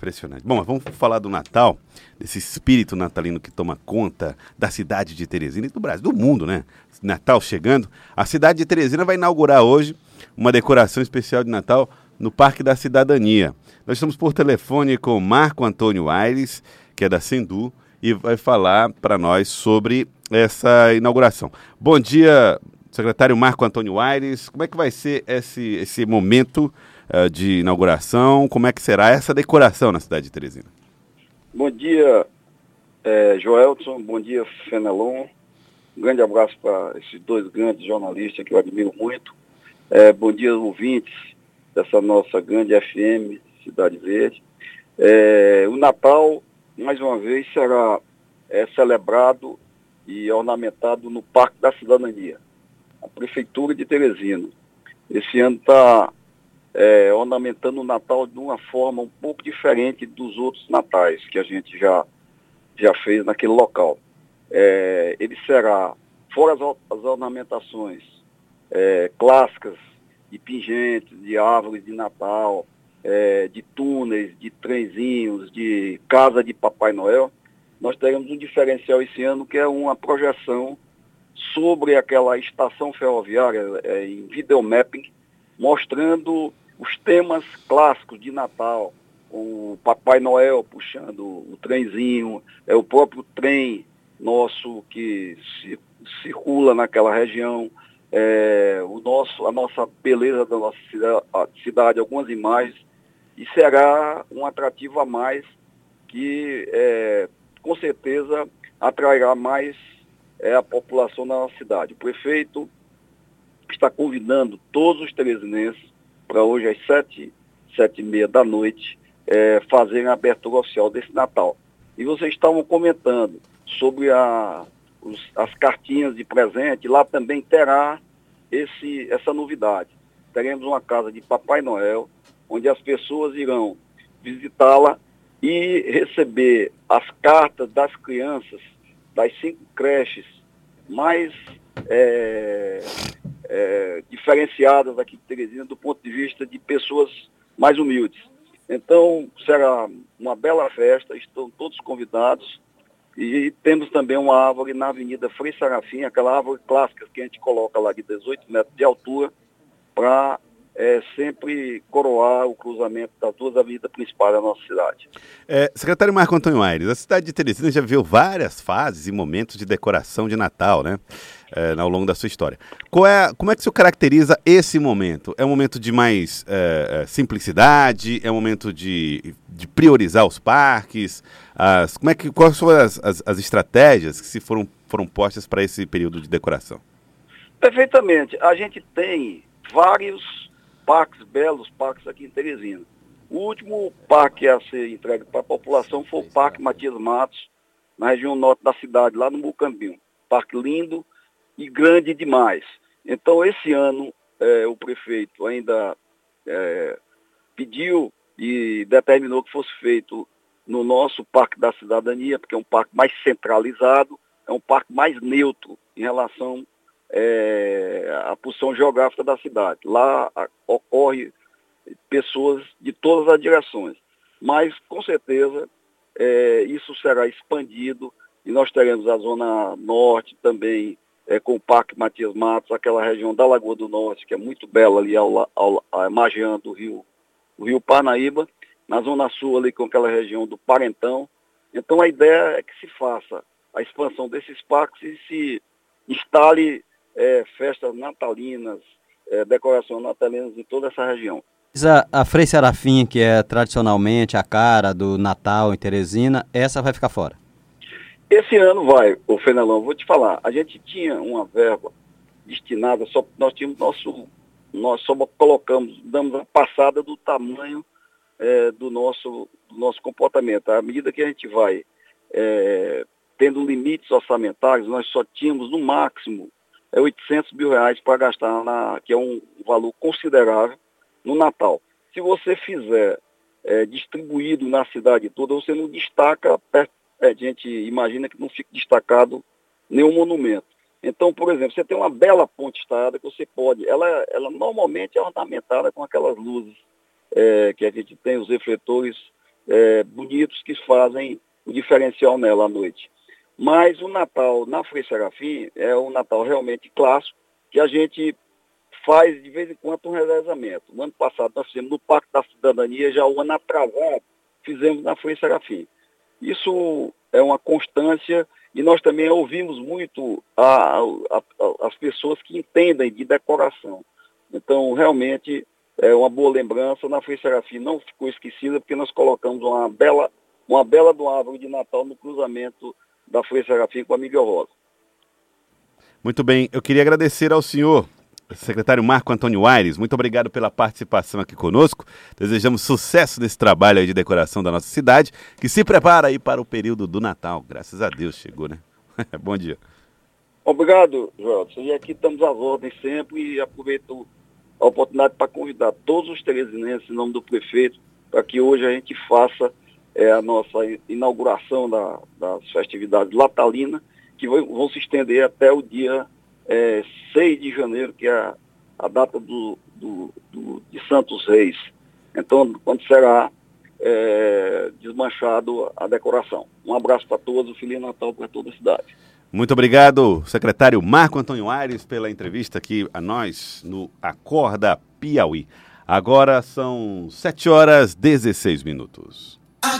Impressionante. Bom, vamos falar do Natal, desse espírito natalino que toma conta da cidade de Teresina e do Brasil, do mundo, né? Natal chegando. A cidade de Teresina vai inaugurar hoje uma decoração especial de Natal no Parque da Cidadania. Nós estamos por telefone com Marco Antônio Aires, que é da Sendu, e vai falar para nós sobre essa inauguração. Bom dia, secretário Marco Antônio Aires. Como é que vai ser esse, esse momento uh, de inauguração? Como é que será essa decoração na cidade de Teresina? Bom dia, é, Joelson. Bom dia, Fenelon. Um grande abraço para esses dois grandes jornalistas que eu admiro muito. É, bom dia, ouvintes dessa nossa grande FM, Cidade Verde. É, o Natal, mais uma vez, será é, celebrado e ornamentado no Parque da Cidadania, a Prefeitura de Teresina. Esse ano está é, ornamentando o Natal de uma forma um pouco diferente dos outros natais que a gente já, já fez naquele local. É, ele será, fora as, as ornamentações é, clássicas de pingentes, de árvores de Natal, é, de túneis, de trenzinhos, de casa de Papai Noel, nós teremos um diferencial esse ano que é uma projeção sobre aquela estação ferroviária é, em videomapping, mostrando os temas clássicos de Natal, o Papai Noel puxando o trenzinho, é o próprio trem nosso que se, circula naquela região, é, o nosso, a nossa beleza da nossa cidade, algumas imagens, e será um atrativo a mais que é, com certeza atrairá mais é, a população da nossa cidade. O prefeito está convidando todos os teresinenses para hoje às sete, sete e meia da noite, é, fazerem a abertura oficial desse Natal. E vocês estavam comentando sobre a, os, as cartinhas de presente, lá também terá esse, essa novidade. Teremos uma casa de Papai Noel, onde as pessoas irão visitá-la e receber as cartas das crianças das cinco creches mais é, é, diferenciadas aqui de Teresina do ponto de vista de pessoas mais humildes. Então, será uma bela festa, estão todos convidados. E temos também uma árvore na Avenida Frei Sarafim, aquela árvore clássica que a gente coloca lá de 18 metros de altura, para é, sempre coroar o cruzamento das duas avenidas principais da nossa cidade. É, secretário Marco Antônio Aires, a cidade de Teresina já viu várias fases e momentos de decoração de Natal, né? É, ao longo da sua história. É, como é que se caracteriza esse momento? É um momento de mais é, é, simplicidade? É um momento de, de priorizar os parques? As, como é que, quais são as, as, as estratégias que se foram, foram postas para esse período de decoração? Perfeitamente. A gente tem vários parques, belos parques aqui em Teresina. O último parque a ser entregue para a população foi o Parque Matias Matos, na região norte da cidade, lá no Mucambinho. Parque lindo e grande demais. Então, esse ano, é, o prefeito ainda é, pediu e determinou que fosse feito no nosso Parque da Cidadania, porque é um parque mais centralizado, é um parque mais neutro em relação é, a posição geográfica da cidade. Lá a, ocorre pessoas de todas as direções. Mas, com certeza, é, isso será expandido e nós teremos a Zona Norte também, é, com o Parque Matias Matos, aquela região da Lagoa do Norte, que é muito bela ali ao, ao, ao margeando o rio, o rio Parnaíba, na Zona Sul ali com aquela região do Parentão. Então a ideia é que se faça a expansão desses parques e se instale é, festas natalinas, é, decorações natalinas em toda essa região. A, a Frei Serafim, que é tradicionalmente a cara do Natal em Teresina, essa vai ficar fora? Esse ano vai, o Fenelão, vou te falar, a gente tinha uma verba destinada, só nós tínhamos nosso, nós só colocamos, damos a passada do tamanho é, do, nosso, do nosso comportamento. À medida que a gente vai é, tendo limites orçamentários, nós só tínhamos no máximo é 800 mil reais para gastar, na, que é um valor considerável, no Natal. Se você fizer é, distribuído na cidade toda, você não destaca, é, a gente imagina que não fique destacado nenhum monumento. Então, por exemplo, você tem uma bela ponte estaiada que você pode, ela, ela normalmente é ornamentada com aquelas luzes é, que a gente tem, os refletores é, bonitos que fazem o diferencial nela à noite. Mas o Natal na Frei Serafim é um Natal realmente clássico, que a gente faz de vez em quando um revezamento. No ano passado nós fizemos no Parque da Cidadania, já o ano atrasado fizemos na Frei Serafim. Isso é uma constância e nós também ouvimos muito a, a, a, as pessoas que entendem de decoração. Então, realmente, é uma boa lembrança. Na Frei Serafim não ficou esquecida, porque nós colocamos uma bela, uma bela do árvore de Natal no cruzamento da Serafim com a Miguel Rosa. Muito bem, eu queria agradecer ao senhor secretário Marco Antônio Aires, muito obrigado pela participação aqui conosco. Desejamos sucesso nesse trabalho de decoração da nossa cidade, que se prepara aí para o período do Natal. Graças a Deus chegou, né? Bom dia. Obrigado, Jota. E aqui estamos às ordens sempre e aproveito a oportunidade para convidar todos os teresinenses, em nome do prefeito, para que hoje a gente faça é, a nossa inauguração da, das festividades latalinas, que vão, vão se estender até o dia é, 6 de janeiro, que é a, a data do, do, do, de Santos Reis. Então, quando será é, desmanchado a decoração. Um abraço para todos, Feliz Natal para toda a cidade. Muito obrigado, secretário Marco Antônio Aires, pela entrevista aqui a nós no Acorda Piauí. Agora são 7 horas 16 minutos.